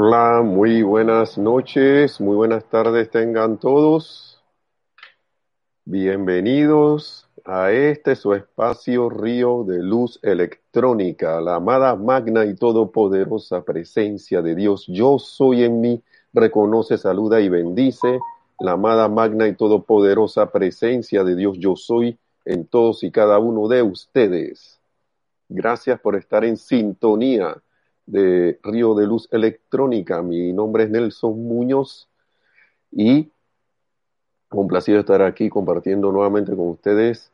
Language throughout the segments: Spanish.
Hola, muy buenas noches, muy buenas tardes tengan todos. Bienvenidos a este su espacio Río de Luz Electrónica, la amada magna y todopoderosa presencia de Dios. Yo soy en mí, reconoce, saluda y bendice la amada magna y todopoderosa presencia de Dios. Yo soy en todos y cada uno de ustedes. Gracias por estar en sintonía de Río de Luz Electrónica. Mi nombre es Nelson Muñoz y complacido estar aquí compartiendo nuevamente con ustedes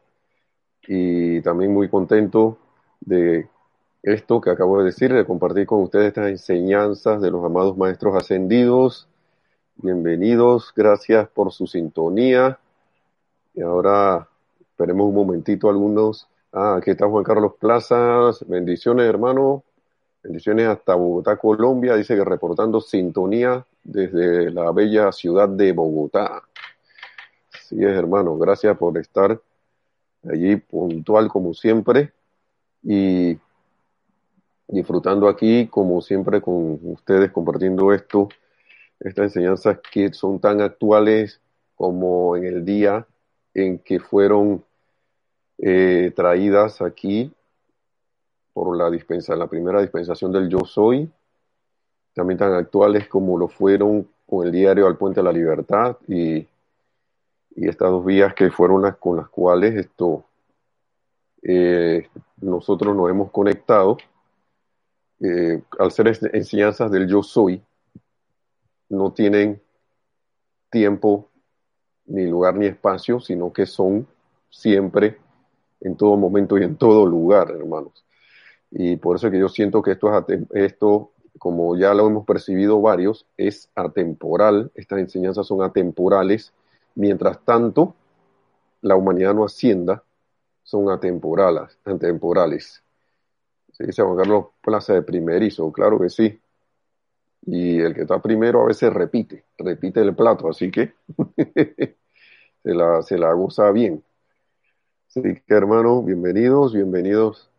y también muy contento de esto que acabo de decir, de compartir con ustedes estas enseñanzas de los amados maestros ascendidos. Bienvenidos, gracias por su sintonía. Y ahora esperemos un momentito algunos. Ah, aquí está Juan Carlos Plazas. Bendiciones, hermano. Bendiciones hasta Bogotá, Colombia. Dice que reportando sintonía desde la bella ciudad de Bogotá. Así es, hermano. Gracias por estar allí puntual como siempre y disfrutando aquí como siempre con ustedes compartiendo esto, estas enseñanzas que son tan actuales como en el día en que fueron eh, traídas aquí por la dispensa, la primera dispensación del Yo Soy, también tan actuales como lo fueron con el diario Al Puente de la Libertad y, estas dos vías que fueron las con las cuales esto eh, nosotros nos hemos conectado. Eh, al ser enseñanzas del Yo Soy, no tienen tiempo, ni lugar, ni espacio, sino que son siempre, en todo momento y en todo lugar, hermanos. Y por eso es que yo siento que esto, es esto, como ya lo hemos percibido varios, es atemporal. Estas enseñanzas son atemporales. Mientras tanto, la humanidad no ascienda, son atemporales. atemporales. Se dice Juan Carlos Plaza de primerizo, claro que sí. Y el que está primero a veces repite, repite el plato, así que se, la, se la goza bien. Así que hermanos, bienvenidos, bienvenidos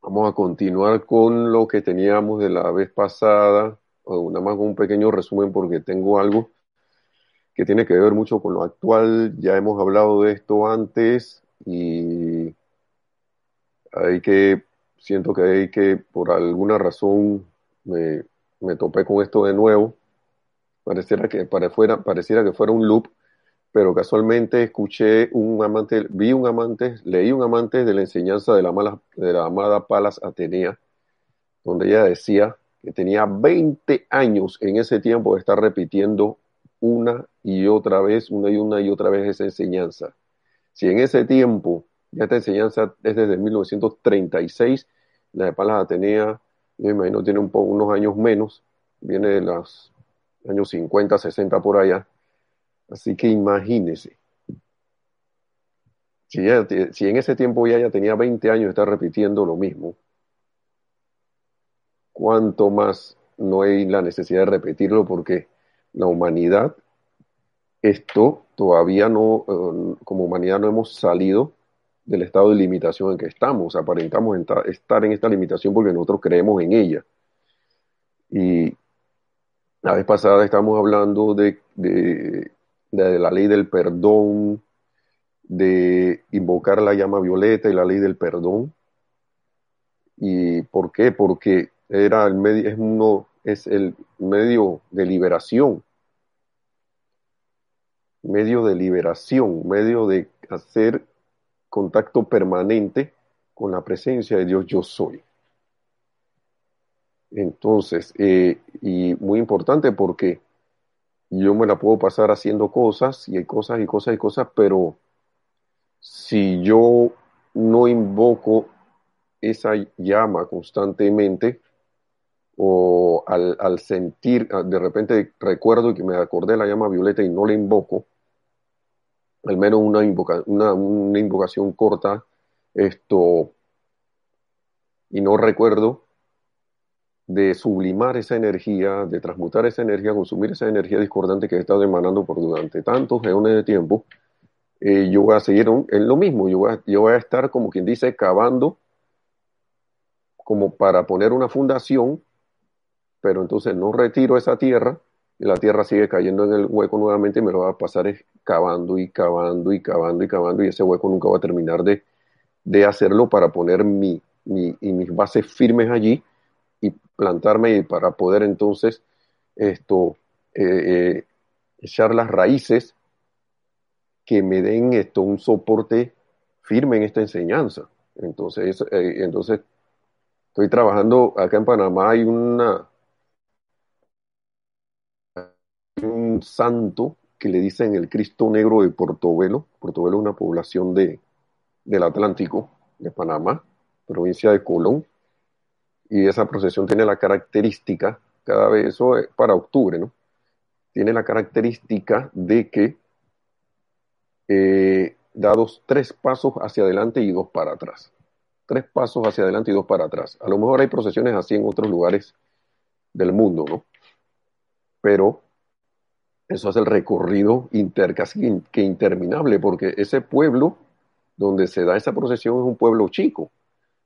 Vamos a continuar con lo que teníamos de la vez pasada, o nada más un pequeño resumen porque tengo algo que tiene que ver mucho con lo actual. Ya hemos hablado de esto antes y hay que, siento que hay que, por alguna razón, me, me topé con esto de nuevo. Pareciera que, pareciera que fuera un loop pero casualmente escuché un amante, vi un amante, leí un amante de la enseñanza de la, mala, de la amada Palas Atenea, donde ella decía que tenía 20 años en ese tiempo de estar repitiendo una y otra vez, una y una y otra vez esa enseñanza. Si en ese tiempo, ya esta enseñanza es desde 1936, la de Palas Atenea, yo imagino tiene un unos años menos, viene de los años 50, 60 por allá, Así que imagínese. Si, en ese tiempo ya, ya tenía 20 años de estar repitiendo lo mismo, ¿cuánto más no hay la necesidad de repetirlo? Porque la humanidad, esto todavía no, eh, como humanidad no hemos salido del estado de limitación en que estamos. Aparentamos estar en esta limitación porque nosotros creemos en ella. Y la vez pasada estamos hablando de de la ley del perdón, de invocar la llama violeta y la ley del perdón. ¿Y por qué? Porque era el medio, es uno, es el medio de liberación. Medio de liberación, medio de hacer contacto permanente con la presencia de Dios yo soy. Entonces, eh, y muy importante porque yo me la puedo pasar haciendo cosas y hay cosas y cosas y cosas, pero si yo no invoco esa llama constantemente o al, sentir, ah, de repente recuerdo que me acordé de la llama violeta y no la invoco, al menos una, una, una invocación corta, esto, y no recuerdo, de sublimar esa energía, de transmutar esa energía, consumir esa energía discordante que he estado emanando por durante tantos eones de tiempo, eh, yo voy a seguir en lo mismo, yo voy, a, yo voy a estar como quien dice cavando como para poner una fundación pero entonces no retiro esa tierra y la tierra sigue cayendo en el hueco nuevamente y me lo va a pasar cavando y cavando y cavando y cavando y ese hueco nunca va a terminar de, de hacerlo para poner mi, mi, y mis bases firmes allí y plantarme para poder entonces esto eh, eh, echar las raíces que me den esto un soporte firme en esta enseñanza. Entonces, eh, entonces estoy trabajando acá en Panamá hay una un santo que le dicen el Cristo Negro de Portobelo. Portobelo es una población de, del Atlántico, de Panamá, provincia de Colón. Y esa procesión tiene la característica, cada vez, eso es para octubre, ¿no? Tiene la característica de que eh, da dos, tres pasos hacia adelante y dos para atrás. Tres pasos hacia adelante y dos para atrás. A lo mejor hay procesiones así en otros lugares del mundo, ¿no? Pero eso hace el recorrido casi que interminable, porque ese pueblo donde se da esa procesión es un pueblo chico,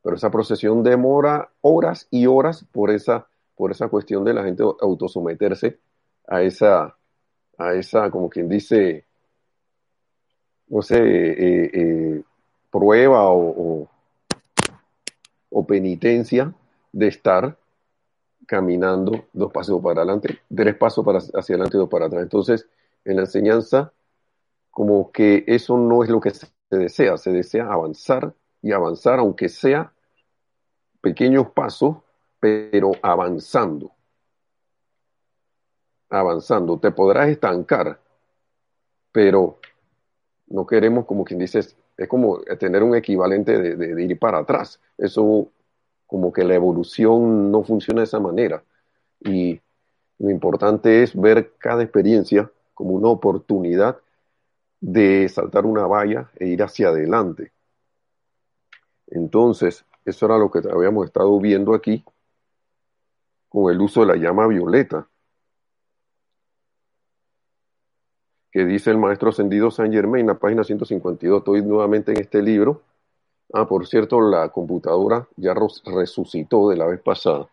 pero esa procesión demora horas y horas por esa, por esa cuestión de la gente autosometerse a esa, a esa, como quien dice, no sé, eh, eh, prueba o, o penitencia de estar caminando dos pasos para adelante, tres pasos para, hacia adelante y dos para atrás. Entonces, en la enseñanza, como que eso no es lo que se desea, se desea avanzar y avanzar, aunque sea pequeños pasos, pero avanzando. Avanzando. Te podrás estancar, pero no queremos, como quien dice, es como tener un equivalente de, de ir para atrás. Eso como que la evolución no funciona de esa manera. Y lo importante es ver cada experiencia como una oportunidad de saltar una valla e ir hacia adelante. Entonces, eso era lo que habíamos estado viendo aquí con el uso de la llama violeta, que dice el maestro ascendido San Germain, la página 152. Estoy nuevamente en este libro Ah, por cierto, la computadora ya resucitó de la vez pasada.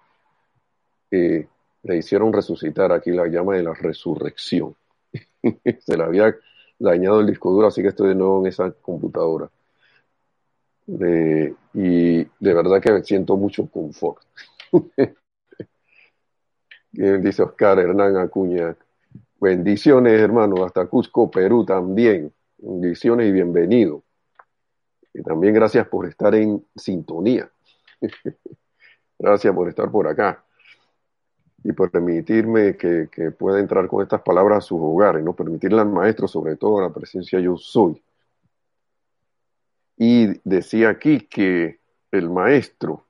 Eh, le hicieron resucitar aquí la llama de la resurrección. Se le había dañado el disco duro, así que estoy de nuevo en esa computadora. Y de verdad que siento mucho confort. dice Oscar Hernán Acuña. Bendiciones, hermano, hasta Cusco, Perú también. Bendiciones y bienvenido. Y también gracias por estar en sintonía. gracias por estar por acá y por permitirme que, pueda entrar con estas palabras a sus hogares, ¿no? Permitirle al maestro, sobre todo la presencia yo soy. Y decía aquí que el maestro,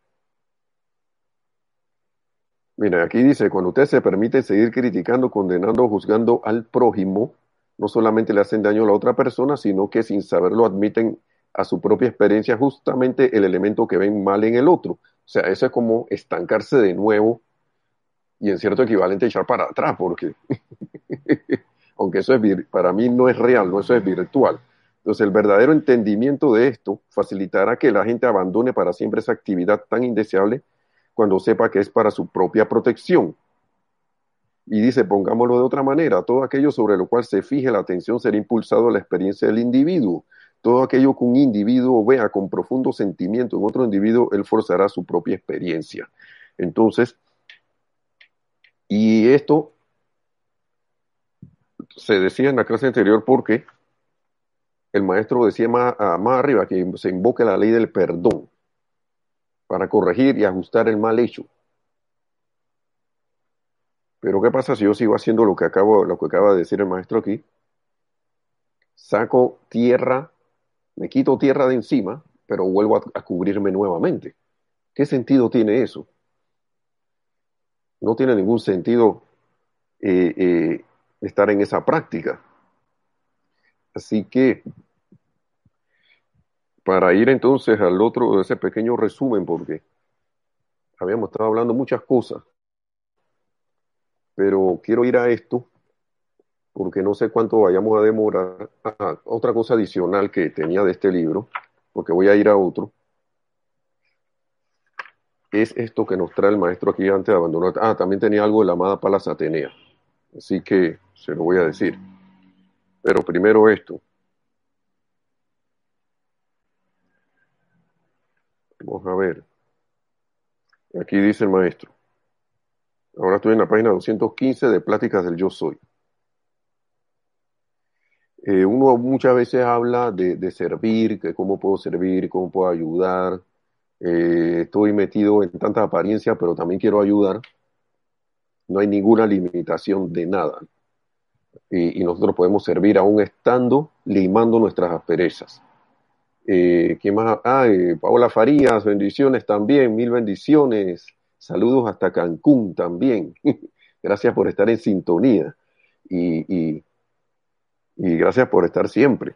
mira, aquí dice, cuando usted se permite seguir criticando, condenando, juzgando al prójimo, no solamente le hacen daño a la otra persona, sino que sin saberlo admiten a su propia experiencia justamente el elemento que ven mal en el otro. O sea, eso es como estancarse de nuevo y en cierto equivalente echar para atrás, porque aunque eso es para mí no es real, no eso es virtual. Entonces, el verdadero entendimiento de esto facilitará que la gente abandone para siempre esa actividad tan indeseable cuando sepa que es para su propia protección. Y dice, pongámoslo de otra manera, todo aquello sobre lo cual se fije la atención será impulsado a la experiencia del individuo. Todo aquello que un individuo vea con profundo sentimiento en otro individuo, él forzará su propia experiencia. Entonces, y esto se decía en la clase anterior porque el maestro decía más, más arriba que se invoque la ley del perdón para corregir y ajustar el mal hecho. Pero ¿qué pasa si yo sigo haciendo lo que acabo, lo que acaba de decir el maestro aquí? Saco tierra me quito tierra de encima, pero vuelvo a, cubrirme nuevamente. ¿Qué sentido tiene eso? No tiene ningún sentido eh, eh, estar en esa práctica. Así que, para ir entonces al otro, ese pequeño resumen, porque habíamos estado hablando muchas cosas, pero quiero ir a esto porque no sé cuánto vayamos a demorar. Ah, otra cosa adicional que tenía de este libro, porque voy a ir a otro. es esto que nos trae el maestro aquí antes de abandonar. Ah, también tenía algo de la amada Palas Atenea. Así que se lo voy a decir. Pero primero esto. Vamos a ver. Aquí dice el maestro. Ahora estoy en la página 215 de Pláticas del Yo Soy. Eh, uno muchas veces habla de, servir, que cómo puedo servir, cómo puedo ayudar. Eh, estoy metido en tanta apariencia, pero también quiero ayudar. No hay ninguna limitación de nada. Y, nosotros podemos servir aún estando limando nuestras asperezas. Eh, ¿Quién más? Ah, Paola Farías, bendiciones también, mil bendiciones. Saludos hasta Cancún también. gracias por estar en sintonía. Y, y, y gracias por estar siempre.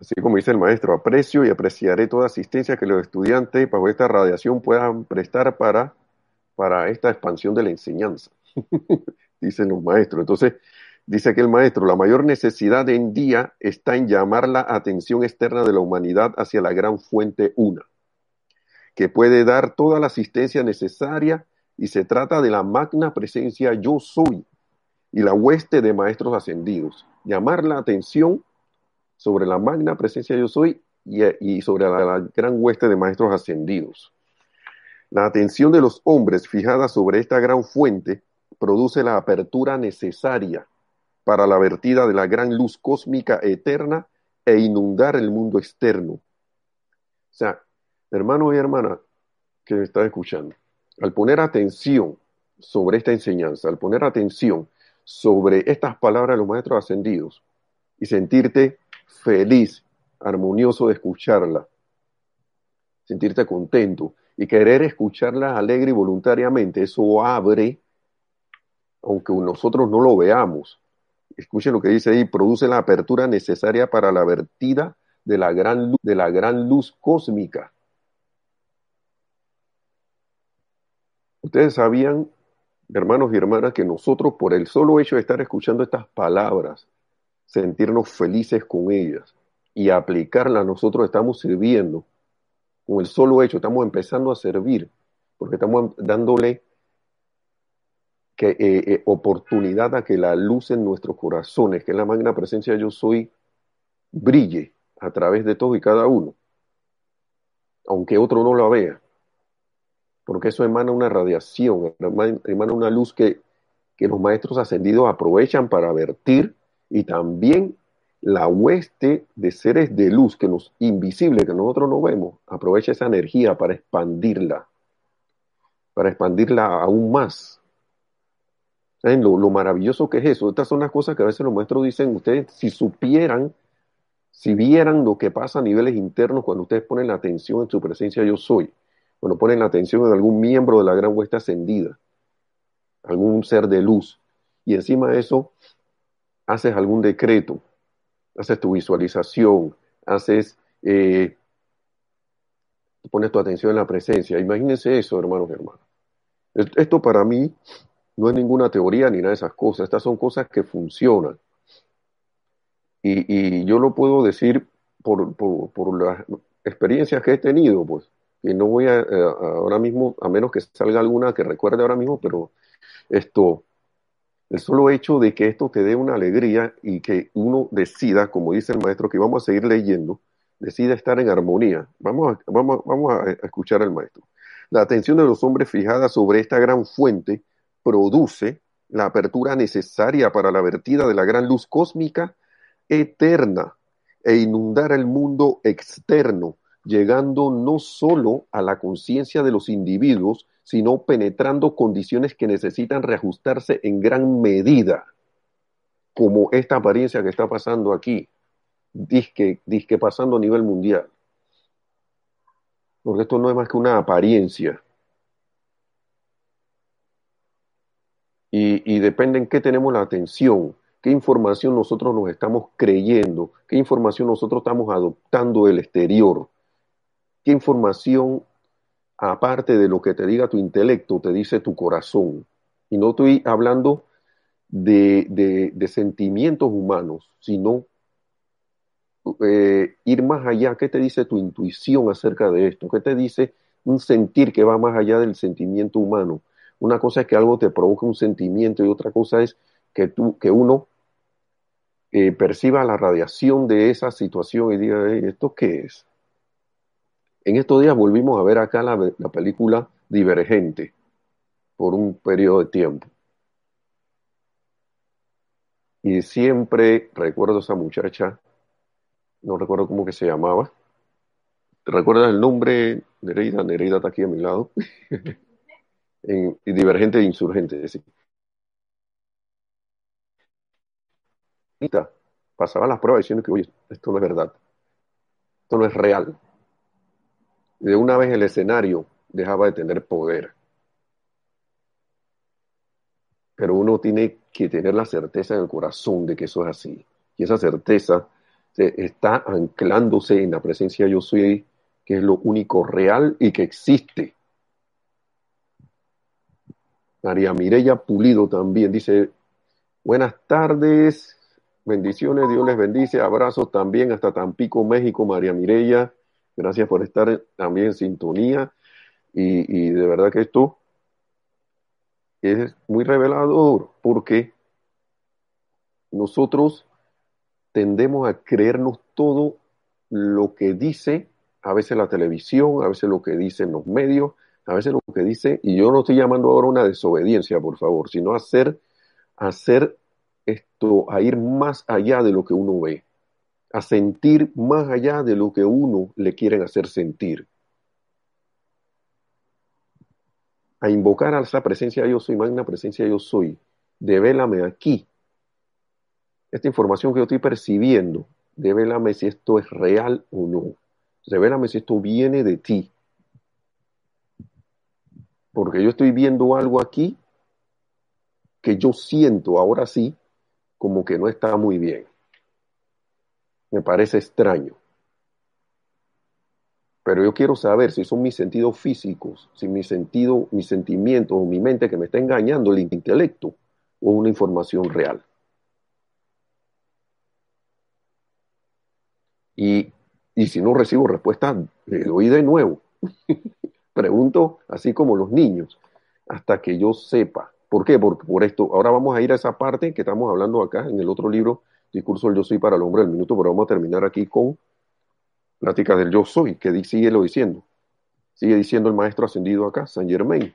Así como dice el maestro, aprecio y apreciaré toda asistencia que los estudiantes bajo esta radiación puedan prestar para, para esta expansión de la enseñanza, dicen los maestros. Entonces, dice aquí el maestro, la mayor necesidad en día está en llamar la atención externa de la humanidad hacia la gran fuente una, que puede dar toda la asistencia necesaria y se trata de la magna presencia yo soy y la hueste de maestros ascendidos. Llamar la atención sobre la magna presencia yo soy y, sobre la, gran hueste de maestros ascendidos. La atención de los hombres fijada sobre esta gran fuente produce la apertura necesaria para la vertida de la gran luz cósmica eterna e inundar el mundo externo. O sea, hermano y hermana que me está escuchando, al poner atención sobre esta enseñanza, al poner atención sobre estas palabras de los maestros ascendidos y sentirte feliz, armonioso de escucharla, sentirte contento y querer escucharla alegre y voluntariamente, eso abre, aunque nosotros no lo veamos, escuchen lo que dice ahí, produce la apertura necesaria para la vertida de la gran luz, de la gran luz cósmica. Ustedes sabían hermanos y hermanas, que nosotros por el solo hecho de estar escuchando estas palabras, sentirnos felices con ellas y aplicarlas, nosotros estamos sirviendo. Con el solo hecho, estamos empezando a servir, porque estamos dándole que, eh, eh, oportunidad a que la luz en nuestros corazones, que es la magna presencia yo soy, brille a través de todo y cada uno, aunque otro no lo vea porque eso emana una radiación, emana una luz que, que los maestros ascendidos aprovechan para vertir y también la hueste de seres de luz que nos invisible que nosotros no vemos aprovecha esa energía para expandirla para expandirla aún más ¿Saben lo, lo, maravilloso que es eso? Estas son las cosas que a veces los maestros dicen, ustedes si supieran, si vieran lo que pasa a niveles internos cuando ustedes ponen la atención en su presencia yo soy, cuando ponen la atención en algún miembro de la gran huesta ascendida, algún ser de luz, y encima de eso haces algún decreto, haces tu visualización, haces, eh, pones tu atención en la presencia. Imagínense eso, hermanos y hermanas. Esto para mí no es ninguna teoría ni nada de esas cosas, estas son cosas que funcionan. Y, y yo lo puedo decir por, las experiencias que he tenido, pues que no voy a, eh, ahora mismo, a menos que salga alguna que recuerde ahora mismo, pero esto, el solo hecho de que esto te dé una alegría y que uno decida, como dice el maestro, que vamos a seguir leyendo, decida estar en armonía. Vamos a, vamos, vamos a escuchar al maestro. La atención de los hombres fijada sobre esta gran fuente produce la apertura necesaria para la vertida de la gran luz cósmica eterna e inundar el mundo externo llegando no solo a la conciencia de los individuos, sino penetrando condiciones que necesitan reajustarse en gran medida, como esta apariencia que está pasando aquí, disque, disque pasando a nivel mundial. Porque esto no es más que una apariencia. Y, depende en qué tenemos la atención, qué información nosotros nos estamos creyendo, qué información nosotros estamos adoptando del exterior ¿Qué información, aparte de lo que te diga tu intelecto, te dice tu corazón? Y no estoy hablando de, de, de sentimientos humanos, sino eh, ir más allá. ¿Qué te dice tu intuición acerca de esto? ¿Qué te dice un sentir que va más allá del sentimiento humano? Una cosa es que algo te provoque un sentimiento y otra cosa es que, tú, que uno eh, perciba la radiación de esa situación y diga, ¿esto qué es? En estos días volvimos a ver acá la, la película Divergente por un periodo de tiempo. Y siempre recuerdo a esa muchacha, no recuerdo cómo que se llamaba. ¿Te recuerdas el nombre? Nereida, Nereida está aquí a mi lado. en, divergente e insurgente, sí. Pasaba las pruebas diciendo que, oye, esto no es verdad. Esto no es real. De una vez el escenario dejaba de tener poder. Pero uno tiene que tener la certeza en el corazón de que eso es así. Y esa certeza está anclándose en la presencia yo soy, que es lo único real y que existe. María Mireya Pulido también dice, buenas tardes, bendiciones, Dios les bendice, abrazos también hasta Tampico, México, María Mireya, gracias por estar también en sintonía y, y de verdad que esto es muy revelador porque nosotros tendemos a creernos todo lo que dice a veces la televisión, a veces lo que dicen los medios, a veces lo que dice, y yo no estoy llamando ahora una desobediencia, por favor, sino hacer, hacer esto, a ir más allá de lo que uno ve, a sentir más allá de lo que uno le quieren hacer sentir. A invocar a esa presencia yo soy, magna presencia yo soy, devélame aquí. Esta información que yo estoy percibiendo, devélame si esto es real o no. Revélame si esto viene de ti porque yo estoy viendo algo aquí que yo siento ahora sí como que no está muy bien. Me parece extraño. Pero yo quiero saber si son mis sentidos físicos, si mi sentido, mis sentimientos o mi mente que me está engañando, el intelecto o una información real. Y, y si no recibo respuesta, le doy de nuevo. Pregunto así como los niños, hasta que yo sepa. ¿Por qué? Por, por esto. Ahora vamos a ir a esa parte que estamos hablando acá en el otro libro, Discurso del Yo Soy para el Hombre del Minuto, pero vamos a terminar aquí con Pláticas del Yo Soy, que sigue lo diciendo. Sigue diciendo el maestro ascendido acá, San Germain.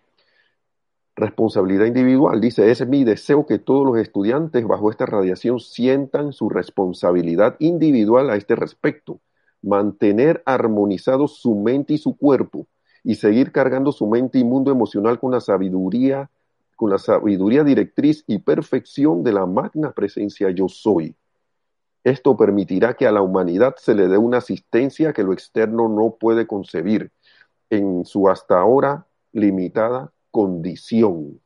Responsabilidad individual. Dice, es mi deseo que todos los estudiantes bajo esta radiación sientan su responsabilidad individual a este respecto. Mantener armonizados su mente y su cuerpo y seguir cargando su mente y mundo emocional con la sabiduría, con la sabiduría directriz y perfección de la magna presencia yo soy. Esto permitirá que a la humanidad se le dé una asistencia que lo externo no puede concebir en su hasta ahora limitada condición.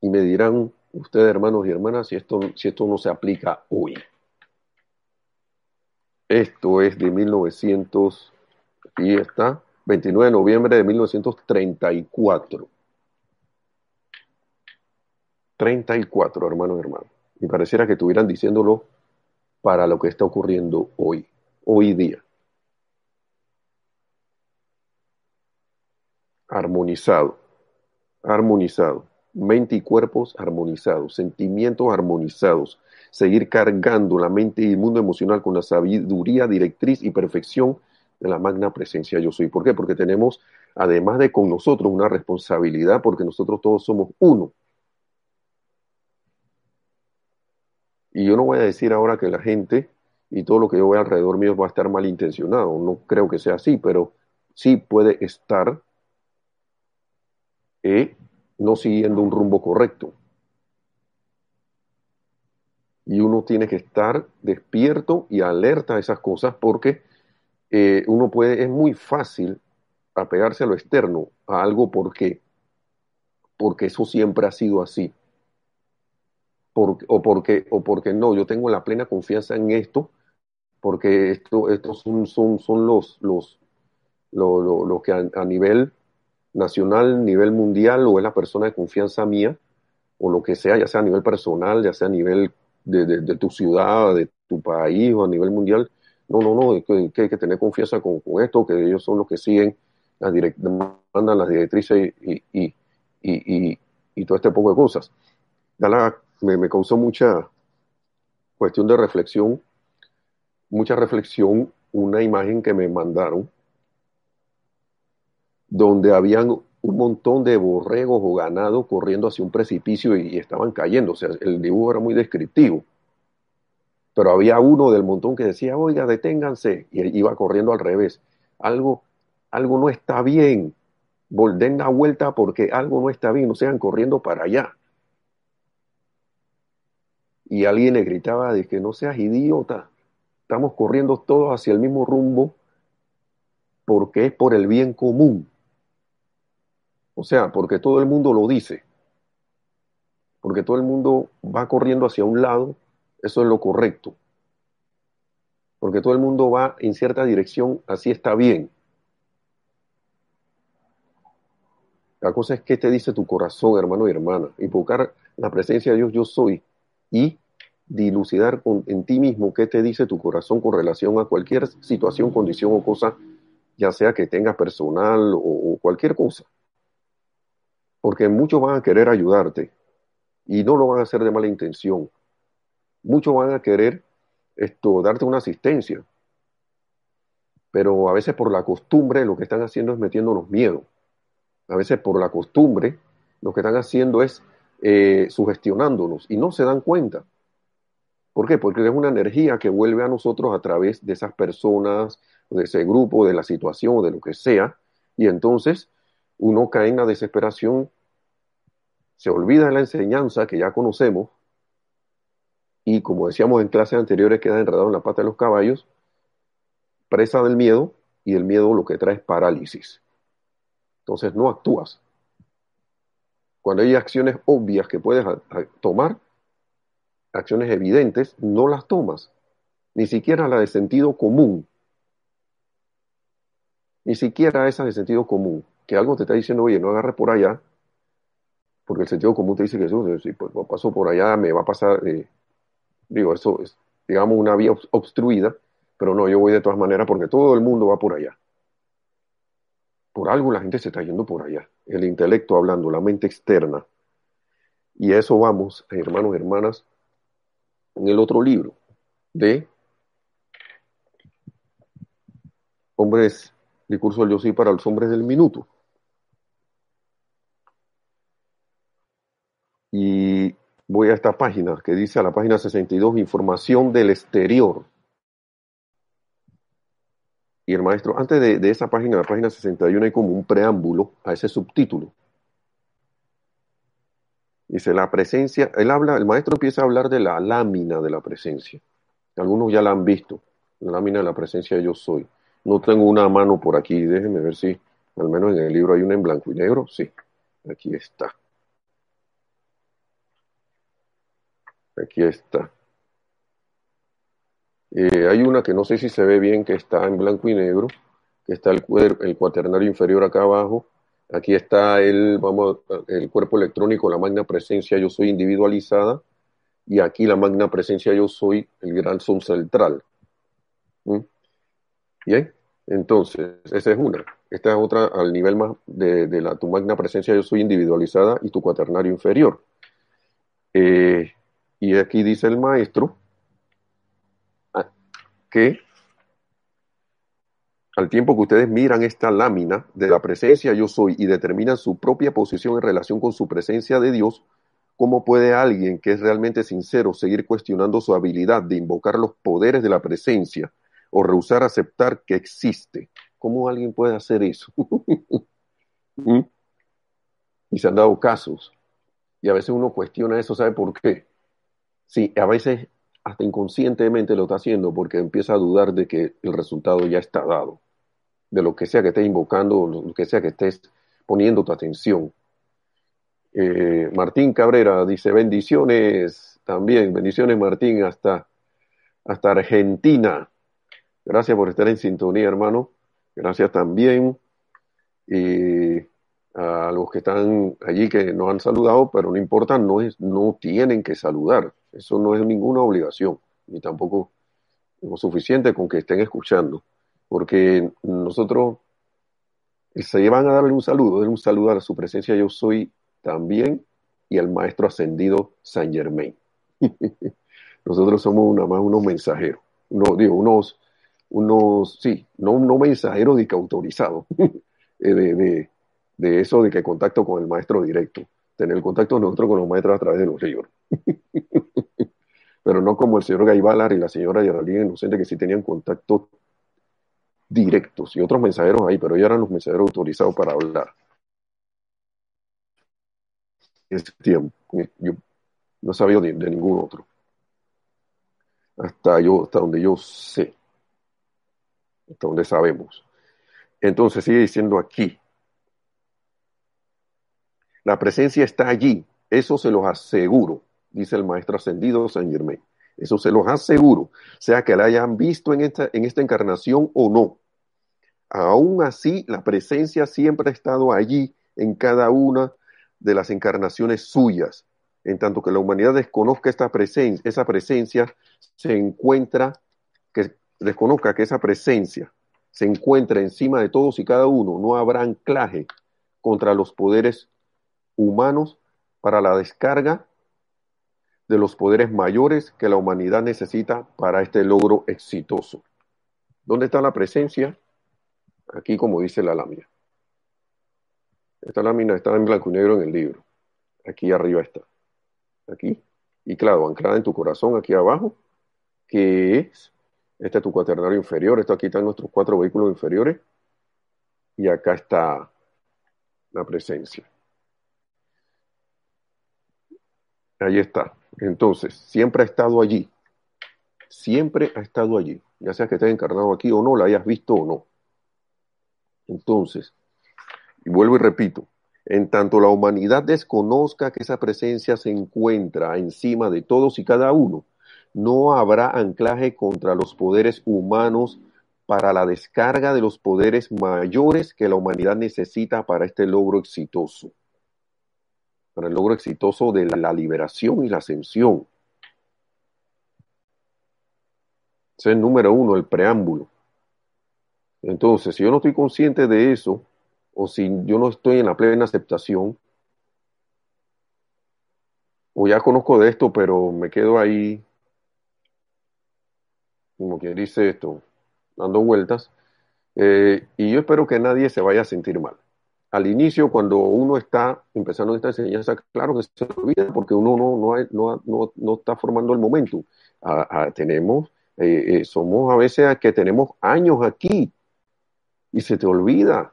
Y me dirán ustedes, hermanos y hermanas, si esto, si esto no se aplica hoy. Esto es de 1900 Aquí está, 29 de noviembre de 1934. 34, hermanos y hermanos. Y pareciera que estuvieran diciéndolo para lo que está ocurriendo hoy, hoy día. Armonizado, armonizado. Mente y cuerpos armonizados, sentimientos armonizados. Seguir cargando la mente y el mundo emocional con la sabiduría directriz y perfección de la magna presencia yo soy. ¿Por qué? Porque tenemos, además de con nosotros, una responsabilidad porque nosotros todos somos uno. Y yo no voy a decir ahora que la gente y todo lo que yo veo alrededor mío va a estar malintencionado. No creo que sea así, pero sí puede estar eh, no siguiendo un rumbo correcto. Y uno tiene que estar despierto y alerta a esas cosas porque eh, uno puede, es muy fácil apegarse a lo externo, a algo porque, porque eso siempre ha sido así. o, porque, o porque no, yo tengo la plena confianza en esto, porque esto, estos son, son, son los, los, lo, que a, nivel nacional, nivel mundial, o es la persona de confianza mía, o lo que sea, ya sea a nivel personal, ya sea a nivel de, de, tu ciudad, de tu país o a nivel mundial. No, no, no, que, hay que tener confianza con, esto, que ellos son los que siguen las mandan las directrices y, y, y, y, todo este poco de cosas. me, me causó mucha cuestión de reflexión, mucha reflexión, una imagen que me mandaron donde habían un montón de borregos o ganado corriendo hacia un precipicio y, estaban cayendo. O sea, el dibujo era muy descriptivo. Pero había uno del montón que decía, oiga, deténganse. Y iba corriendo al revés. Algo, algo no está bien. Den la vuelta porque algo no está bien. No sean corriendo para allá. Y alguien le gritaba de que no seas idiota. Estamos corriendo todos hacia el mismo rumbo porque es por el bien común. O sea, porque todo el mundo lo dice, porque todo el mundo va corriendo hacia un lado, eso es lo correcto. Porque todo el mundo va en cierta dirección, así está bien. La cosa es que te dice tu corazón, hermano y hermana. Invocar la presencia de Dios, yo soy. Y dilucidar en ti mismo qué te dice tu corazón con relación a cualquier situación, condición o cosa, ya sea que tengas personal o cualquier cosa porque muchos van a querer ayudarte y no lo van a hacer de mala intención. Muchos van a querer esto, darte una asistencia, pero a veces por la costumbre lo que están haciendo es metiéndonos miedo. A veces por la costumbre lo que están haciendo es eh, sugestionándonos y no se dan cuenta. ¿Por qué? Porque es una energía que vuelve a nosotros a través de esas personas, de ese grupo, de la situación, de lo que sea, y entonces uno cae en la desesperación, se olvida de la enseñanza que ya conocemos y como decíamos en clases anteriores queda enredado en la pata de los caballos, presa del miedo y el miedo lo que trae es parálisis. Entonces no actúas. Cuando hay acciones obvias que puedes tomar, acciones evidentes, no las tomas. Ni siquiera la de sentido común. Ni siquiera esa de sentido común que algo te está diciendo, oye, no agarres por allá, porque el sentido común te dice que eso, si pues, paso por allá, me va a pasar, eh, digo, eso es, digamos, una vía obstruida, pero no, yo voy de todas maneras porque todo el mundo va por allá. Por algo la gente se está yendo por allá, el intelecto hablando, la mente externa. Y a eso vamos, hermanos hermanas, en el otro libro de Hombres, discurso del yo sí para los hombres del minuto. y voy a esta página que dice a la página 62, información del exterior. Y el maestro, antes de, esa página, la página 61, hay como un preámbulo a ese subtítulo. Dice la presencia, él habla, el maestro empieza a hablar de la lámina de la presencia. Algunos ya la han visto, la lámina de la presencia de yo soy. No tengo una mano por aquí, déjenme ver si al menos en el libro hay una en blanco y negro. Sí, aquí está. Aquí está. Eh, hay una que no sé si se ve bien, que está en blanco y negro, que está el, cuaternario inferior acá abajo. Aquí está el, vamos, el cuerpo electrónico, la magna presencia yo soy individualizada. Y aquí la magna presencia yo soy el gran son central. ¿Mm? Bien, entonces, esa es una. Esta es otra al nivel más de, de la, tu magna presencia yo soy individualizada y tu cuaternario inferior. Eh, y aquí dice el maestro ah, que al tiempo que ustedes miran esta lámina de la presencia yo soy y determinan su propia posición en relación con su presencia de Dios, ¿cómo puede alguien que es realmente sincero seguir cuestionando su habilidad de invocar los poderes de la presencia o rehusar aceptar que existe? ¿Cómo alguien puede hacer eso? ¿Mm? Y se han dado casos. Y a veces uno cuestiona eso, ¿sabe por qué? Sí, a veces hasta inconscientemente lo está haciendo porque empieza a dudar de que el resultado ya está dado, de lo que sea que estés invocando, lo que sea que estés poniendo tu atención. Eh, Martín Cabrera dice bendiciones también, bendiciones Martín hasta, hasta Argentina. Gracias por estar en sintonía, hermano. Gracias también. A los que están allí que no han saludado, pero no importa, no, es, no tienen que saludar. Eso no es ninguna obligación, ni tampoco lo suficiente con que estén escuchando, porque nosotros se van a darle un saludo, darle un saludo a su presencia yo soy también y al maestro ascendido San Germain. nosotros somos una más unos mensajeros, no, digo, unos, unos, sí, no, no mensajeros de que autorizados, de, de, de eso de que contacto con el maestro directo, tener contacto nosotros con los maestros a través de los libros. Pero no como el señor Gaibalar y la señora Geraldine Inocente que sí tenían contacto directos y otros mensajeros ahí, pero ellos eran los mensajeros autorizados para hablar. Ese tiempo, yo no sabía de, de ningún otro. Hasta yo, hasta donde yo sé, hasta donde sabemos. Entonces sigue diciendo aquí, la presencia está allí, eso se los aseguro, dice el maestro ascendido San Germain. Eso se los aseguro, sea que la hayan visto en esta, en esta encarnación o no. Aún así, la presencia siempre ha estado allí en cada una de las encarnaciones suyas. En tanto que la humanidad desconozca esta esa presencia se encuentra, que desconozca que esa presencia se encuentra encima de todos y cada uno, no habrá anclaje contra los poderes humanos para la descarga de los poderes mayores que la humanidad necesita para este logro exitoso. ¿Dónde está la presencia? Aquí, como dice la lámina. Esta lámina está en blanco y negro en el libro. Aquí arriba está. Aquí. Y claro, anclada en tu corazón, aquí abajo, que es, este es tu cuaternario inferior, esto aquí están nuestros cuatro vehículos inferiores, y acá está la presencia. Ahí está. Entonces, siempre ha estado allí. Siempre ha estado allí. Ya sea que estés encarnado aquí o no, la hayas visto o no. Entonces, y vuelvo y repito, en tanto la humanidad desconozca que esa presencia se encuentra encima de todos y cada uno, no habrá anclaje contra los poderes humanos para la descarga de los poderes mayores que la humanidad necesita para este logro exitoso para el logro exitoso de la liberación y la ascensión. Ese es el número uno, el preámbulo. Entonces, si yo no estoy consciente de eso, o si yo no estoy en la plena aceptación, o ya conozco de esto, pero me quedo ahí, como quien dice esto, dando vueltas, eh, y yo espero que nadie se vaya a sentir mal al inicio, cuando uno está empezando esta enseñanza, claro que se olvida porque uno no, no, no, está formando el momento. tenemos, eh, eh, somos a veces que tenemos años aquí y se te olvida.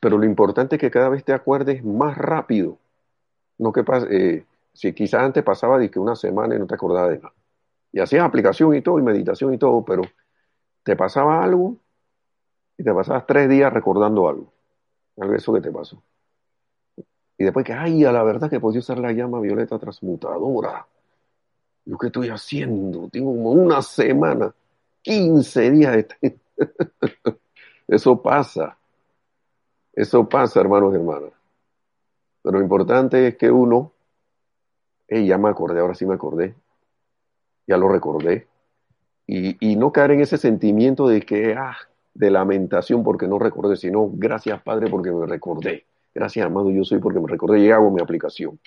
Pero lo importante es que cada vez te acuerdes más rápido. No que eh, si quizás antes pasaba de que una semana y no te acordabas de nada. Y hacías aplicación y todo, y meditación y todo, pero te pasaba algo y te pasabas tres días recordando algo eso que te pasó. Y después que, ay, a la verdad que podía usar la llama violeta transmutadora. ¿Yo qué estoy haciendo? Tengo como una semana, 15 días. De... eso pasa. Eso pasa, hermanos y hermanas. Pero lo importante es que uno, hey, ya me acordé, ahora sí me acordé. Ya lo recordé. Y, y no caer en ese sentimiento de que, ah, de lamentación porque no recordé, sino gracias Padre porque me recordé. Gracias amado yo soy porque me recordé y hago mi aplicación.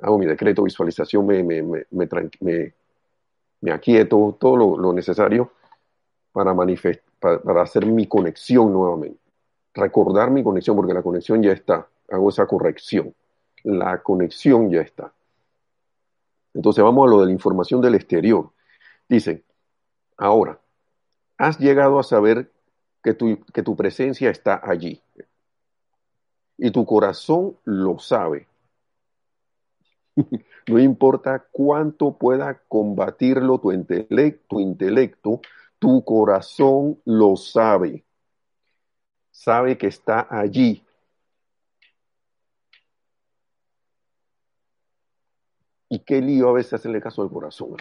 Hago mi decreto, visualización, me, me, me, me, me aquieto, todo lo, necesario para, para, para hacer mi conexión nuevamente. Recordar mi conexión porque la conexión ya está. Hago esa corrección. La conexión ya está. Entonces vamos a lo de la información del exterior. Dice, ahora, has llegado a saber que tu, que tu presencia está allí. Y tu corazón lo sabe. no importa cuánto pueda combatirlo tu intelecto, tu intelecto, tu corazón lo sabe. Sabe que está allí. ¿Y qué lío a veces hacerle caso al corazón?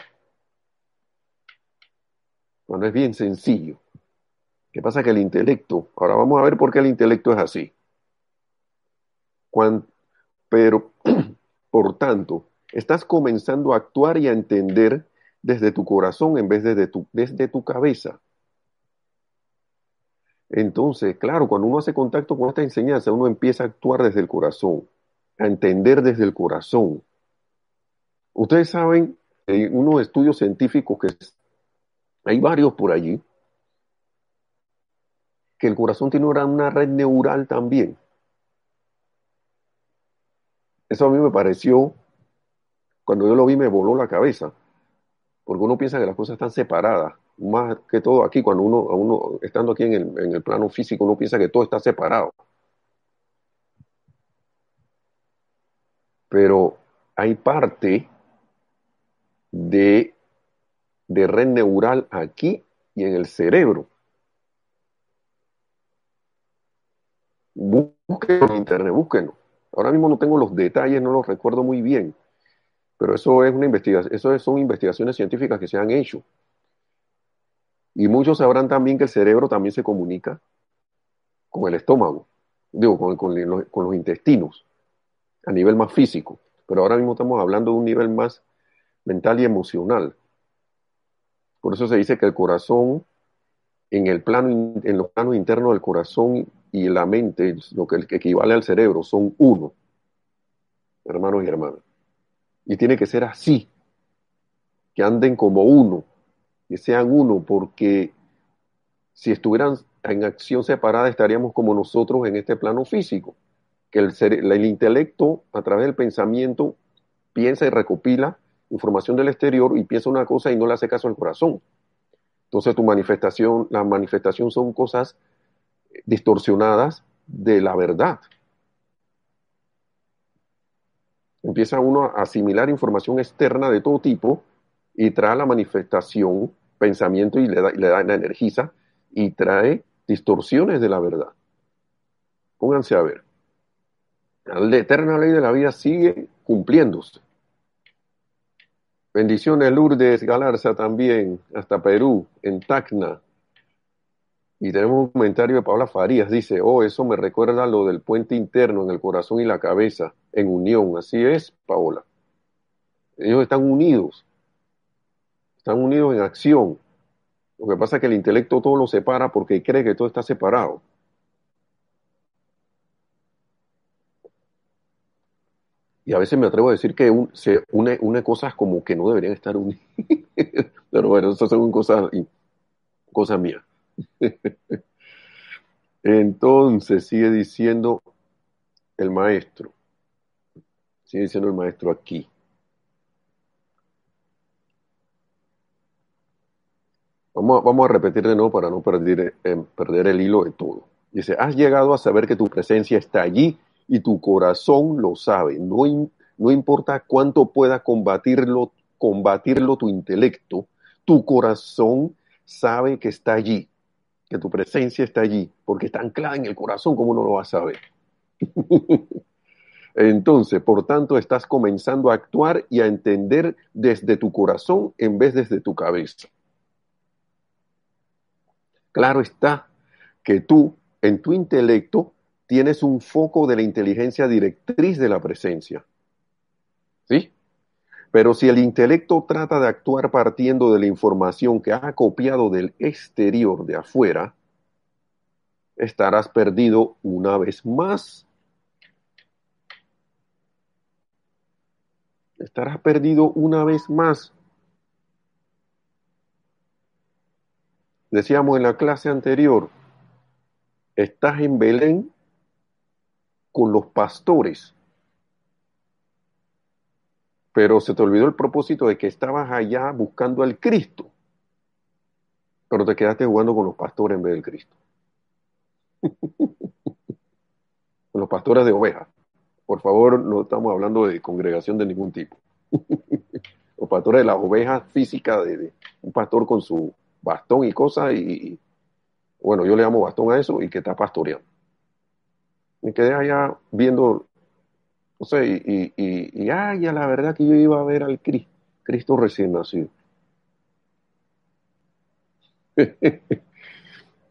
Bueno, es bien sencillo. ¿Qué pasa? Que el intelecto, ahora vamos a ver por qué el intelecto es así. pero, por tanto, estás comenzando a actuar y a entender desde tu corazón en vez de desde tu, desde tu cabeza. Entonces, claro, cuando uno hace contacto con esta enseñanza, uno empieza a actuar desde el corazón, a entender desde el corazón. Ustedes saben, hay unos estudios científicos que hay varios por allí, que el corazón tiene una red neural también. Eso a mí me pareció, cuando yo lo vi me voló la cabeza, porque uno piensa que las cosas están separadas, más que todo aquí, cuando uno, uno estando aquí en el, en el plano físico, uno piensa que todo está separado. Pero hay parte de, de red neural aquí y en el cerebro. Búsquenlo en internet, búsquenlo. Ahora mismo no tengo los detalles, no los recuerdo muy bien, pero eso es una investigación, eso son investigaciones científicas que se han hecho. Y muchos sabrán también que el cerebro también se comunica con el estómago, digo, con, con los intestinos, a nivel más físico. Pero ahora mismo estamos hablando de un nivel más mental y emocional. Por eso se dice que el corazón, en el plano, en los planos internos del corazón y la mente, lo que equivale al cerebro, son uno, hermanos y hermanas. Y tiene que ser así, que anden como uno, que sean uno, porque si estuvieran en acción separada estaríamos como nosotros en este plano físico, que el, el intelecto a través del pensamiento piensa y recopila información del exterior y piensa una cosa y no le hace caso al corazón. Entonces tu manifestación, la manifestación son cosas distorsionadas de la verdad. Empieza uno a asimilar información externa de todo tipo y trae la manifestación, pensamiento y le da, le da la energiza y trae distorsiones de la verdad. Pónganse a ver. La eterna ley de la vida sigue cumpliéndose. Bendiciones Lourdes Galarza también, hasta Perú, en Tacna. Y tenemos un comentario de Paula Farías, dice, oh, eso me recuerda lo del puente interno en el corazón y la cabeza, en unión. Así es, Paola. Ellos están unidos, están unidos en acción. Lo que pasa es que el intelecto todo lo separa porque cree que todo está separado. Y a veces me atrevo a decir que se une, cosas como que no deberían estar unidas. Pero bueno, eso son cosas, cosas mías. Entonces sigue diciendo el maestro. Sigue diciendo el maestro aquí. Vamos a, vamos a repetir de nuevo para no perder, eh, perder el hilo de todo. Dice, has llegado a saber que tu presencia está allí y tu corazón lo sabe. No, no importa cuánto pueda combatirlo, combatirlo tu intelecto, tu corazón sabe que está allí, que tu presencia está allí, porque está anclada en el corazón, ¿cómo no lo vas a saber? Entonces, por tanto, estás comenzando a actuar y a entender desde tu corazón en vez desde tu cabeza. Claro está que tú, en tu intelecto, tienes un foco de la inteligencia directriz de la presencia. ¿Sí? Pero si el intelecto trata de actuar partiendo de la información que ha copiado del exterior, de afuera, estarás perdido una vez más. Estarás perdido una vez más. Decíamos en la clase anterior, estás en Belén con los pastores. Pero se te olvidó el propósito de que estabas allá buscando al Cristo. Pero te quedaste jugando con los pastores en vez del Cristo. con los pastores de ovejas. Por favor, no estamos hablando de congregación de ningún tipo. los pastores de las ovejas físicas, de, un pastor con su bastón y cosas, y, bueno, yo le llamo bastón a eso, y que está pastoreando me quedé allá viendo, no sé, y, y, y, ay, a la verdad que yo iba a ver al Cristo, Cristo recién nacido.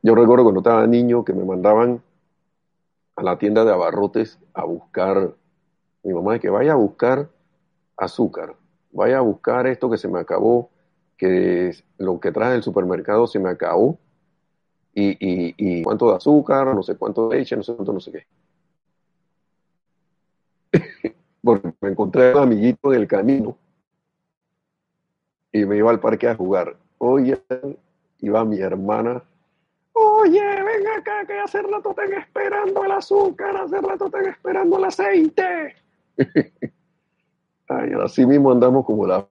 Yo recuerdo cuando estaba niño que me mandaban a la tienda de abarrotes a buscar, mi mamá que vaya a buscar azúcar, vaya a buscar esto que se me acabó, que lo que traje del supermercado se me acabó, y, y, y cuánto de azúcar, no sé cuánto de leche, no sé cuánto, no sé qué. Me encontré un amiguito en el camino y me iba al parque a jugar. Oye, iba mi hermana. Oye, ven acá, que hace rato están esperando el azúcar, hace rato están esperando el aceite. Ay, así mismo andamos como la.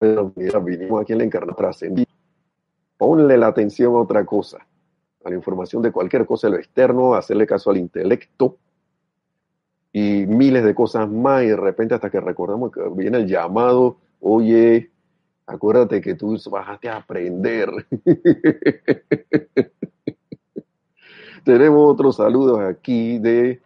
Vinimos aquí en la encarnación trascendida. Ponle la atención a otra cosa, a la información de cualquier cosa de lo externo, hacerle caso al intelecto y miles de cosas más, y de repente hasta que recordamos que viene el llamado, oye, acuérdate que tú bajaste a aprender. Tenemos otros saludos aquí de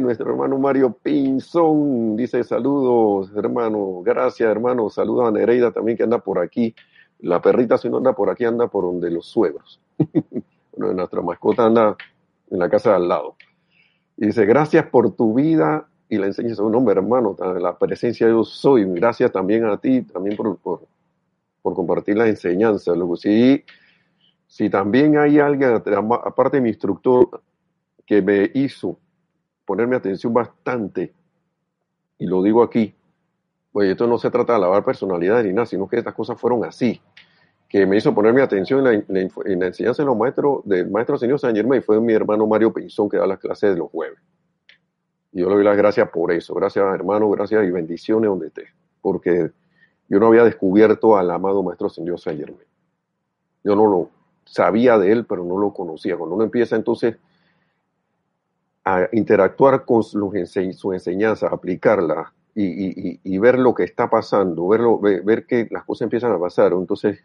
nuestro hermano Mario Pinzón. Dice saludos, hermano. Gracias, hermano. Saludos a Nereida también que anda por aquí. La perrita si no anda por aquí, anda por donde los suegros. nuestra mascota anda en la casa de al lado. Y dice, gracias por tu vida y la enseñas a un hombre, hermano, la presencia yo soy. Gracias también a ti, también por, por, compartir la enseñanza. Luego, si, si también hay alguien, aparte de mi instructor, que me hizo ponerme atención bastante, y lo digo aquí, pues esto no se trata de lavar personalidad ni nada, sino que estas cosas fueron así, que me hizo ponerme atención en la, en la enseñanza de los maestros, del maestro señor San Germán, y fue mi hermano Mario Pinzón que da las clases de los jueves. Y yo le doy las gracias por eso. Gracias, hermano, gracias y bendiciones donde esté. Porque yo no había descubierto al amado Maestro Señor San Germán. Yo no lo sabía de él, pero no lo conocía. Cuando uno empieza entonces a interactuar con sus enseñanzas, aplicarla y, ver lo que está pasando, ver, ver, que las cosas empiezan a pasar, entonces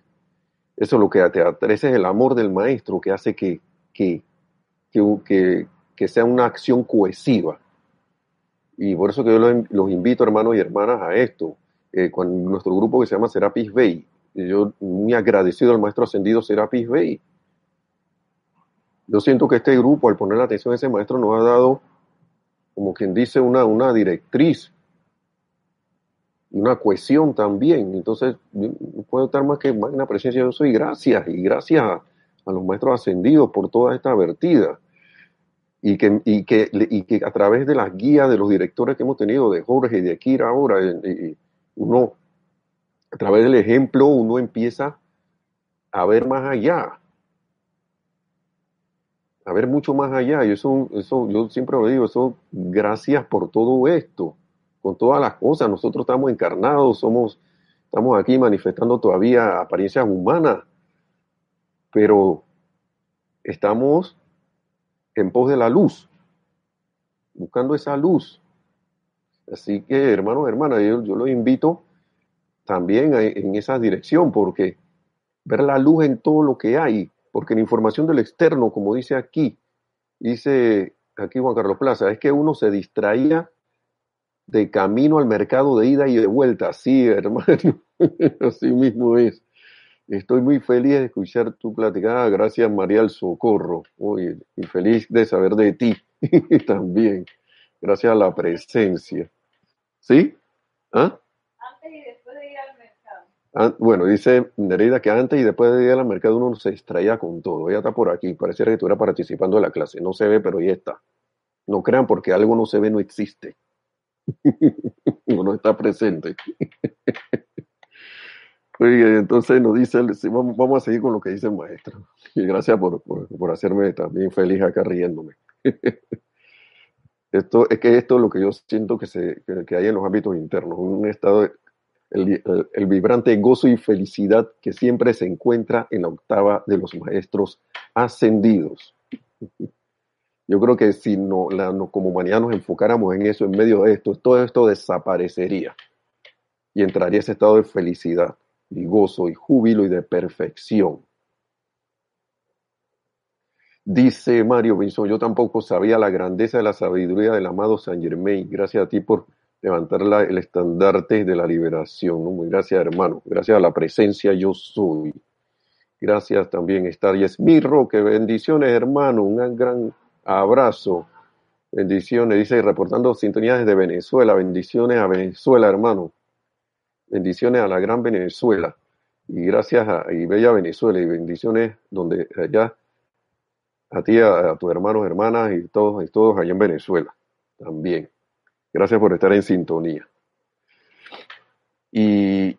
eso es lo que te atrae, ese es el amor del maestro que hace que, que, que, que sea una acción cohesiva. Y por eso que yo los, invito, hermanos y hermanas, a esto. Eh, con nuestro grupo que se llama Serapis Bay. Yo muy agradecido al maestro ascendido Serapis Bay. Yo siento que este grupo, al poner la atención a ese maestro, nos ha dado, como quien dice, una, una directriz, una cohesión también. Entonces, puedo estar más que magna presencia yo soy. Gracias, y gracias a, los maestros ascendidos por toda esta vertida y que, y que, y que a través de las guías de los directores que hemos tenido, de Jorge y de Akira ahora, uno, a través del ejemplo, uno empieza a ver más allá, a ver mucho más allá. Y eso, eso yo siempre lo digo, eso, gracias por todo esto, con todas las cosas. Nosotros estamos encarnados, somos, estamos aquí manifestando todavía apariencias humanas, pero estamos en pos de la luz, buscando esa luz. Así que, hermanos, hermanas, yo, yo los invito también en esa dirección, porque ver la luz en todo lo que hay, porque la información del externo, como dice aquí, dice aquí Juan Carlos Plaza, es que uno se distraía de camino al mercado de ida y de vuelta. Sí, hermano, así mismo es. Estoy muy feliz de escuchar tu platicada. Gracias, María del Socorro. y feliz de saber de ti también. Gracias a la presencia. ¿Sí? ¿Ah? Antes y después de ir al mercado. Ah, bueno, dice Nereida que antes y después de ir al mercado uno se extraía con todo. Ella está por aquí. Pareciera que estuviera participando de la clase. No se ve, pero ya está. No crean porque algo no se ve, no existe. uno está presente. entonces nos dice, vamos a seguir con lo que dice el maestro. Y gracias por, por, hacerme también feliz acá riéndome. Esto, es que esto es lo que yo siento que, se, que, hay en los ámbitos internos, un estado, el, el, vibrante gozo y felicidad que siempre se encuentra en la octava de los maestros ascendidos. Yo creo que si no, la, no, como humanidad nos enfocáramos en eso, en medio de esto, todo esto desaparecería y entraría ese estado de felicidad y gozo y júbilo y de perfección. Dice Mario Binson, yo tampoco sabía la grandeza de la sabiduría del amado Saint Germain. Gracias a ti por levantar el estandarte de la liberación. Muy gracias, hermano. Gracias a la presencia yo soy. Gracias también, estar. Y Esmirro, que bendiciones, hermano. Un gran abrazo. Bendiciones, dice, reportando sintonía desde Venezuela. Bendiciones a Venezuela, hermano. Bendiciones a la gran Venezuela. Y gracias a y bella Venezuela. Y bendiciones donde allá, a ti, a, a tus hermanos, hermanas y todos, y todos allá en Venezuela. También. Gracias por estar en sintonía. Y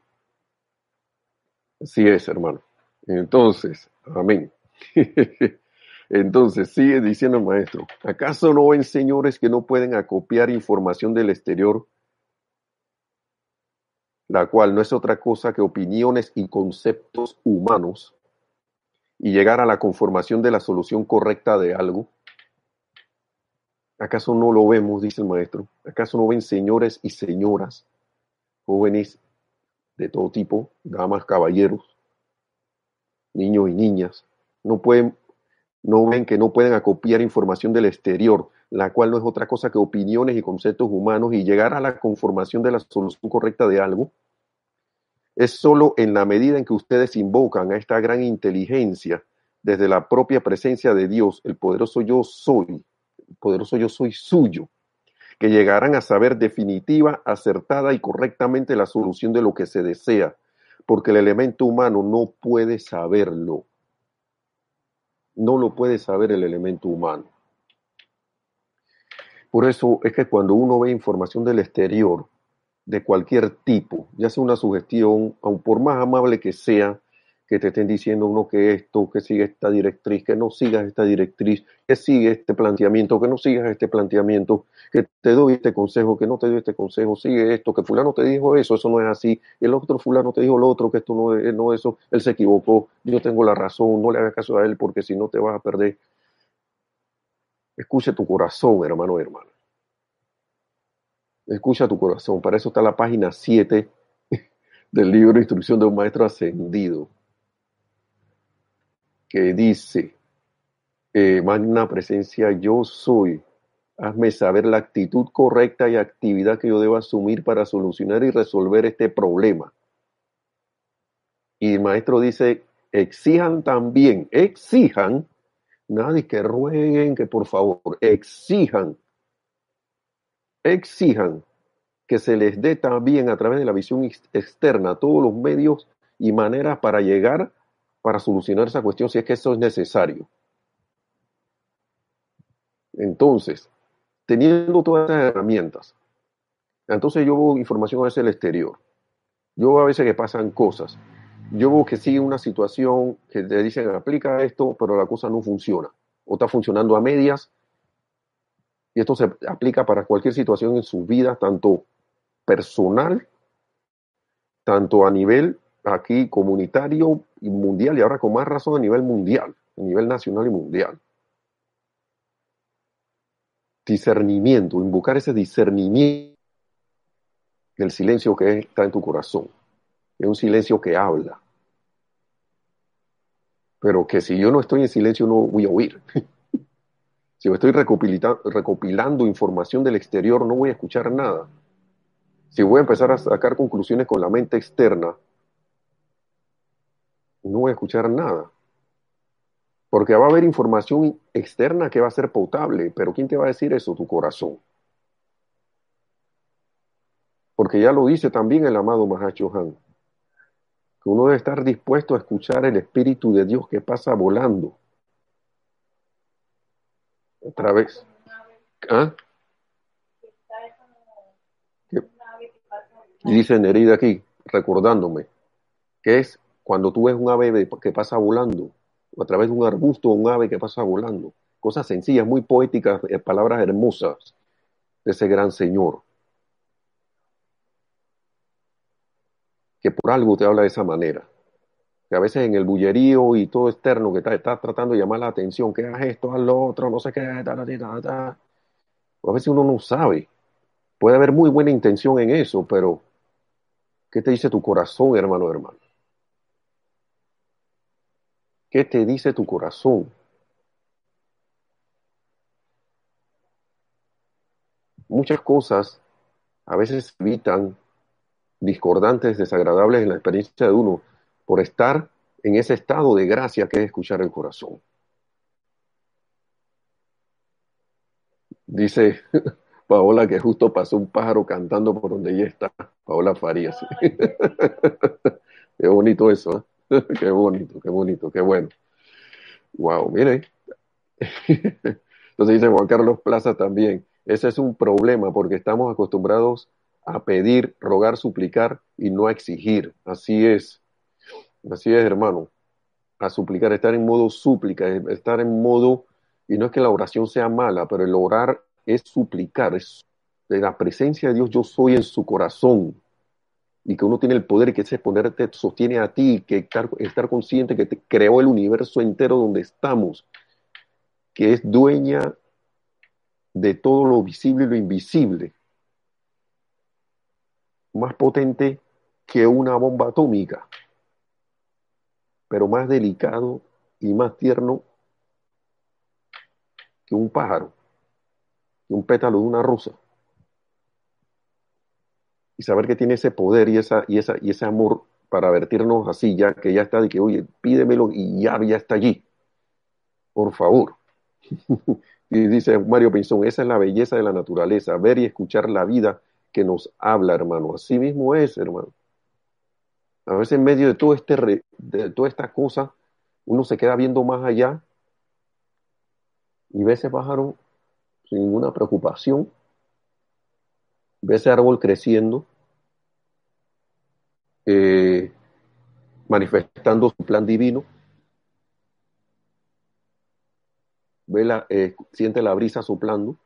así es, hermano. Entonces, amén. Entonces, sigue diciendo el maestro, ¿acaso no ven señores que no pueden acopiar información del exterior, la cual no es otra cosa que opiniones y conceptos humanos, y llegar a la conformación de la solución correcta de algo? ¿Acaso no lo vemos, dice el maestro? ¿Acaso no ven señores y señoras, jóvenes de todo tipo, damas, caballeros, niños y niñas, no pueden, no ven que no pueden acopiar información del exterior, la cual no es otra cosa que opiniones y conceptos humanos y llegar a la conformación de la solución correcta de algo? Es solo en la medida en que ustedes invocan a esta gran inteligencia desde la propia presencia de Dios, el poderoso yo soy, el poderoso yo soy suyo, que llegarán a saber definitiva, acertada y correctamente la solución de lo que se desea, porque el elemento humano no puede saberlo. No lo puede saber el elemento humano. Por eso es que cuando uno ve información del exterior, de cualquier tipo, ya sea una sugestión, aun por más amable que sea, que te estén diciendo uno que esto, que sigue esta directriz, que no sigas esta directriz, que sigue este planteamiento, que no sigas este planteamiento, que te doy este consejo, que no te doy este consejo, sigue esto, que fulano te dijo eso, eso no es así, el otro fulano te dijo lo otro, que esto no es no eso, él se equivocó, yo tengo la razón, no le hagas caso a él porque si no te vas a perder. Escucha tu corazón, hermano hermano. Escucha tu corazón. Para eso está la página 7 del libro Instrucción de un Maestro Ascendido que dice, eh, magna presencia yo soy, hazme saber la actitud correcta y actividad que yo debo asumir para solucionar y resolver este problema. Y el maestro dice, exijan también, exijan, nadie que rueguen, que por favor, exijan, exijan que se les dé también a través de la visión externa todos los medios y maneras para llegar para solucionar esa cuestión si es que eso es necesario. Entonces, teniendo todas estas herramientas, entonces yo veo información hacia el exterior. Yo veo a veces que pasan cosas. Yo veo que sigue una situación que te dicen aplica esto, pero la cosa no funciona. O está funcionando a medias. Y esto se aplica para cualquier situación en su vida, tanto personal, tanto a nivel aquí comunitario y mundial, y ahora con más razón a nivel mundial, a nivel nacional y mundial. Discernimiento, invocar ese discernimiento del silencio que está en tu corazón. Es un silencio que habla. Pero que si yo no estoy en silencio no voy a oír. si yo estoy recopilando información del exterior no voy a escuchar nada. Si voy a empezar a sacar conclusiones con la mente externa, no escuchar nada. Porque va a haber información externa que va a ser potable, pero ¿quién te va a decir eso? Tu corazón. Porque ya lo dice también el amado Mahacho Han, que uno debe estar dispuesto a escuchar el Espíritu de Dios que pasa volando. Otra vez. ¿Ah? Y dice Nerida aquí, recordándome, que es cuando tú ves un ave que pasa volando, o a través de un arbusto un ave que pasa volando. Cosas sencillas, muy poéticas, eh, palabras hermosas de ese gran Señor. Que por algo te habla de esa manera. Que a veces en el bullerío y todo externo que está, tratando de llamar la atención, que hagas esto, haz lo otro, no sé qué, ta, ta, ta, a veces uno no sabe. Puede haber muy buena intención en eso, pero ¿qué te dice tu corazón, hermano, hermano? ¿Qué te dice tu corazón? Muchas cosas a veces evitan discordantes, desagradables en la experiencia de uno por estar en ese estado de gracia que es escuchar el corazón. Dice Paola que justo pasó un pájaro cantando por donde ella está, Paola Farías. qué bonito eso, ¿eh? qué bonito, qué bonito, qué bueno. Wow, mire. Entonces dice Juan Carlos Plaza también, ese es un problema porque estamos acostumbrados a pedir, rogar, suplicar y no a exigir. Así es, así es, hermano. A suplicar, estar en modo súplica, estar en modo, y no es que la oración sea mala, pero el orar es suplicar, es de la presencia de Dios, yo soy en su corazón. Y que uno tiene el poder y que ese poder te sostiene a ti, que estar, estar consciente que te creó el universo entero donde estamos, que es dueña de todo lo visible y lo invisible, más potente que una bomba atómica, pero más delicado y más tierno que un pájaro, que un pétalo de una rosa. Y saber que tiene ese poder y, esa, y, esa, y ese amor para vertirnos así, ya que ya está, de que, oye, pídemelo y ya, ya está allí. Por favor. y dice Mario Pinzón, esa es la belleza de la naturaleza, ver y escuchar la vida que nos habla, hermano. Así mismo es, hermano. A veces en medio de todo este de toda esta cosa, uno se queda viendo más allá y ve ese pájaro sin ninguna preocupación, ve ese árbol creciendo, eh, manifestando su plan divino, ve la, eh, siente la brisa soplando,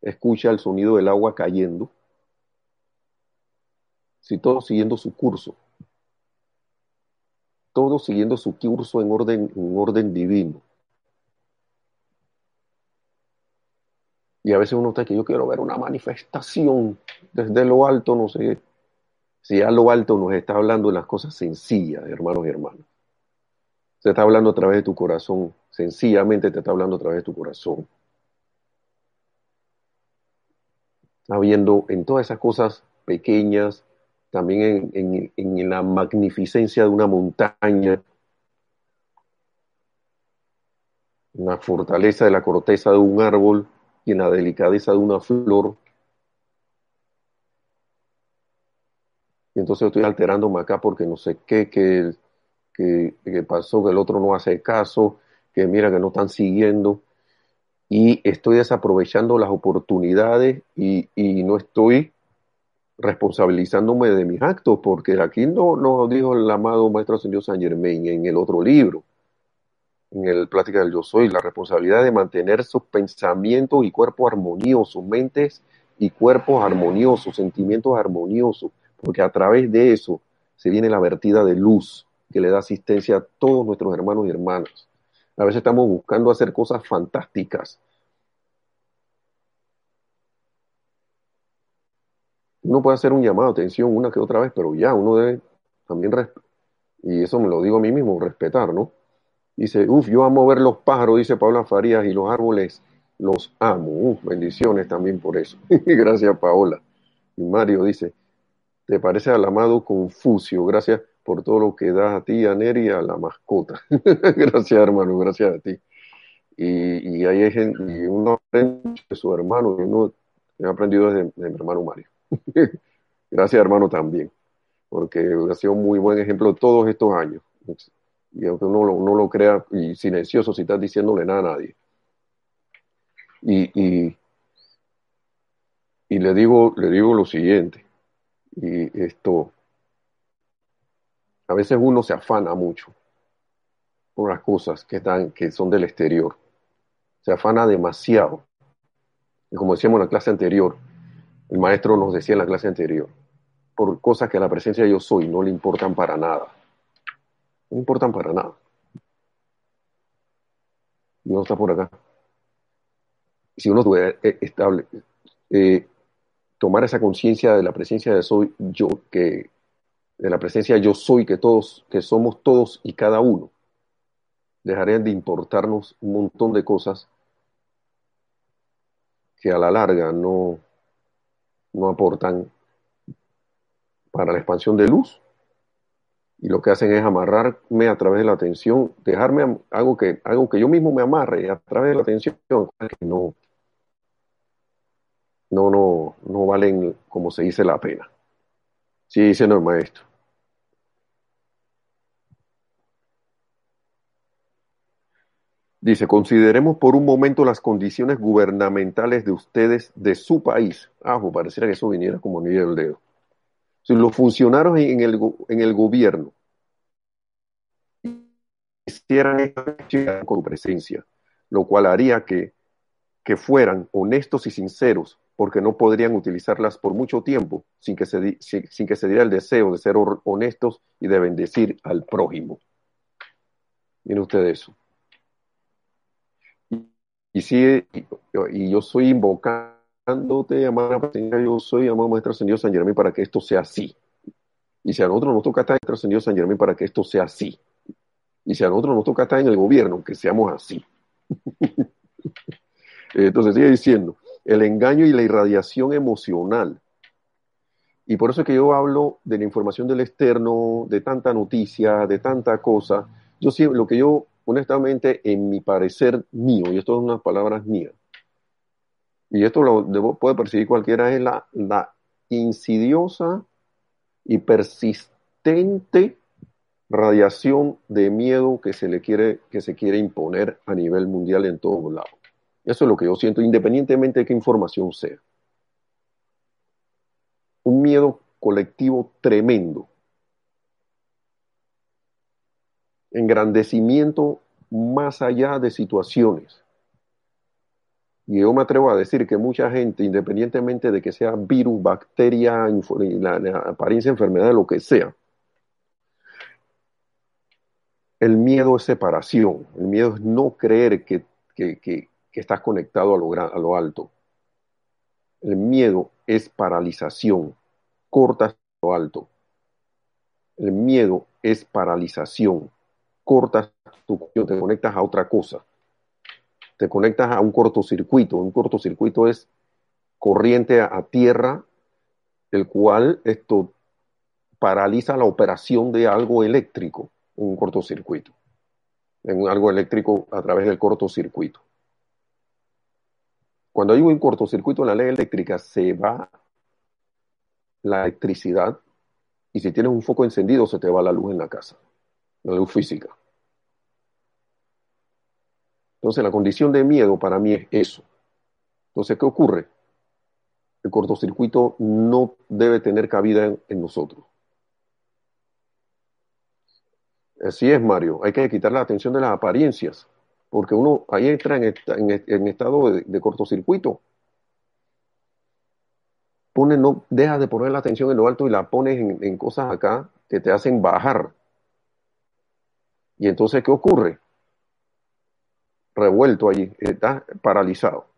escucha el sonido del agua cayendo, si todo siguiendo su curso, todo siguiendo su curso en orden, en orden divino. Y a veces uno está que yo quiero ver una manifestación desde lo alto, no sé si a lo alto nos está hablando de las cosas sencillas, hermanos y hermanas. Se está hablando a través de tu corazón, sencillamente te está hablando a través de tu corazón. habiendo en todas esas cosas pequeñas, también en, en, la magnificencia de una montaña, en la fortaleza de la corteza de un árbol y en la delicadeza de una flor. Y entonces estoy alterándome acá porque no sé qué, que, pasó, que el otro no hace caso, que mira que no están siguiendo y estoy desaprovechando las oportunidades y, no estoy responsabilizándome de mis actos, porque aquí no nos dijo el amado Maestro Señor San Germain en el otro libro, en el Plática del Yo Soy, la responsabilidad de mantener sus pensamientos y cuerpos armoniosos, mentes y cuerpos armoniosos, sentimientos armoniosos, porque a través de eso se viene la vertida de luz que le da asistencia a todos nuestros hermanos y hermanas. A veces estamos buscando hacer cosas fantásticas. Uno puede hacer un llamado de atención una que otra vez, pero ya uno debe también, y eso me lo digo a mí mismo, respetar, ¿no? Dice, uff, yo amo ver los pájaros, dice Paola Farías, y los árboles los amo. Bendiciones también por eso. Gracias, Paola. Y Mario dice, ¿te parece al amado Confucio? Gracias por todo lo que das a ti, a Neri, a la mascota. gracias, hermano, gracias a ti. Y, y hay gente, y uno aprende de su hermano, y uno ha aprendido desde de mi hermano Mario. gracias, hermano, también, porque ha sido un muy buen ejemplo todos estos años. Y aunque uno, no lo crea, y silencioso si estás diciéndole nada a nadie. Y, y, y le digo, le digo lo siguiente, y esto, a veces uno se afana mucho por las cosas que, están, que son del exterior. Se afana demasiado. Y como decíamos en la clase anterior, el maestro nos decía en la clase anterior, por cosas que a la presencia de yo soy no le importan para nada. No importan para nada. No está por acá. Si uno tuviera eh, estable, eh, tomar esa conciencia de la presencia de soy yo, que de la presencia yo soy, que todos, que somos todos y cada uno, dejarían de importarnos un montón de cosas que a la larga no, no aportan para la expansión de luz y lo que hacen es amarrarme a través de la atención, dejarme algo que, algo que yo mismo me amarre a través de la atención, que no, no, no, no valen, como se dice, la pena. Sí, dice el maestro. Dice, consideremos por un momento las condiciones gubernamentales de ustedes de su país. Ah, pues pareciera que eso viniera como ni del dedo. Si los funcionarios en el, en el gobierno hicieran con presencia, lo cual haría que, que fueran honestos y sinceros, porque no podrían utilizarlas por mucho tiempo sin que se, sin que se diera el deseo de ser honestos y de bendecir al prójimo. Miren ustedes eso. Y sí, y yo soy invocándote, amada yo soy amado Maestro Señor San Germán para que esto sea así. Y si a nosotros nos toca estar Señor San Germán para que esto sea así. Y si a nosotros nos toca estar en el gobierno, que seamos así. Entonces sigue diciendo, el engaño y la irradiación emocional. Y por eso es que yo hablo de la información del externo, de tanta noticia, de tanta cosa. Yo sí, lo que yo honestamente, en mi parecer mío, y esto es unas palabras mías, y esto lo puede percibir cualquiera, es la, la insidiosa y persistente radiación de miedo que se le quiere, que se quiere imponer a nivel mundial en todos lados. Eso es lo que yo siento, independientemente de qué información sea. Un miedo colectivo tremendo engrandecimiento más allá de situaciones. Y yo me atrevo a decir que mucha gente, independientemente de que sea virus, bacteria, la, apariencia enfermedad, lo que sea, el miedo es separación, el miedo es no creer que, estás conectado a lo, a lo alto. El miedo es paralización, cortas lo alto. El miedo es paralización, cortas tu te conectas a otra cosa. Te conectas a un cortocircuito. Un cortocircuito es corriente a, tierra, el cual esto paraliza la operación de algo eléctrico, un cortocircuito. En algo eléctrico a través del cortocircuito. Cuando hay un cortocircuito en la ley eléctrica, se va la electricidad y si tienes un foco encendido, se te va la luz en la casa la luz física. Entonces la condición de miedo para mí es eso. Entonces, ¿qué ocurre? El cortocircuito no debe tener cabida en, nosotros. Así es, Mario. Hay que quitar la atención de las apariencias, porque uno ahí entra en, estado de, cortocircuito. Pone, no, deja de poner la atención en lo alto y la pones en cosas acá que te hacen bajar y entonces, ¿qué ocurre? Revuelto allí, está paralizado.